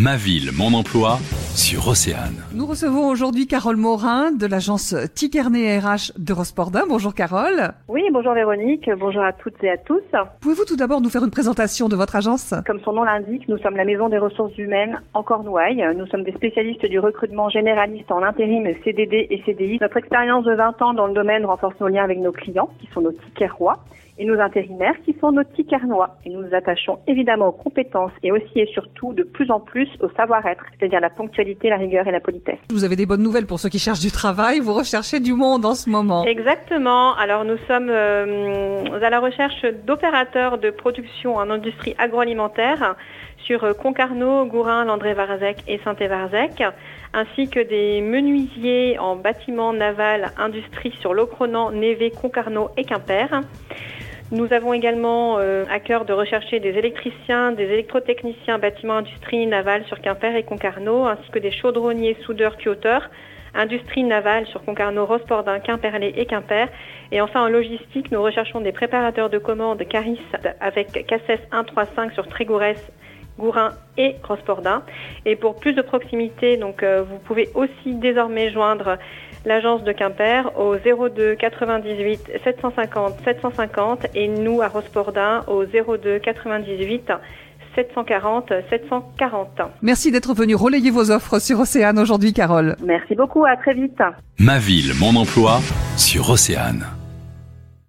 Ma ville, mon emploi sur Océane. Nous recevons aujourd'hui Carole Morin de l'agence Tikernet RH de Rospordin. Bonjour Carole. Oui, bonjour Véronique, bonjour à toutes et à tous. Pouvez-vous tout d'abord nous faire une présentation de votre agence? Comme son nom l'indique, nous sommes la maison des ressources humaines en Cornouailles. Nous sommes des spécialistes du recrutement généraliste en intérim, CDD et CDI. Notre expérience de 20 ans dans le domaine renforce nos liens avec nos clients, qui sont nos tickets rois et nos intérimaires qui sont nos ticarnois. Et nous nous attachons évidemment aux compétences et aussi et surtout de plus en plus au savoir-être, c'est-à-dire la ponctualité, la rigueur et la politesse. Vous avez des bonnes nouvelles pour ceux qui cherchent du travail. Vous recherchez du monde en ce moment. Exactement. Alors nous sommes euh, à la recherche d'opérateurs de production en industrie agroalimentaire sur euh, Concarneau, Gourin, Landré-Varzec et Saint-Évarzec, ainsi que des menuisiers en bâtiment naval industrie sur Locronan, Névé, Concarneau et Quimper. Nous avons également euh, à cœur de rechercher des électriciens, des électrotechniciens bâtiments industrie navale sur Quimper et Concarneau, ainsi que des chaudronniers, soudeurs, tuauteurs, industrie navale sur Concarneau, Rospordin, Quimperlé et Quimper. Et enfin en logistique, nous recherchons des préparateurs de commandes Caris avec Casses 135 sur Trégourès, Gourin et Rospordin. Et pour plus de proximité, donc euh, vous pouvez aussi désormais joindre l'agence de Quimper au 02 98 750 750 et nous à Rospordin au 02 98 740 740. Merci d'être venu relayer vos offres sur Océane aujourd'hui, Carole. Merci beaucoup, à très vite. Ma ville, mon emploi sur Océane.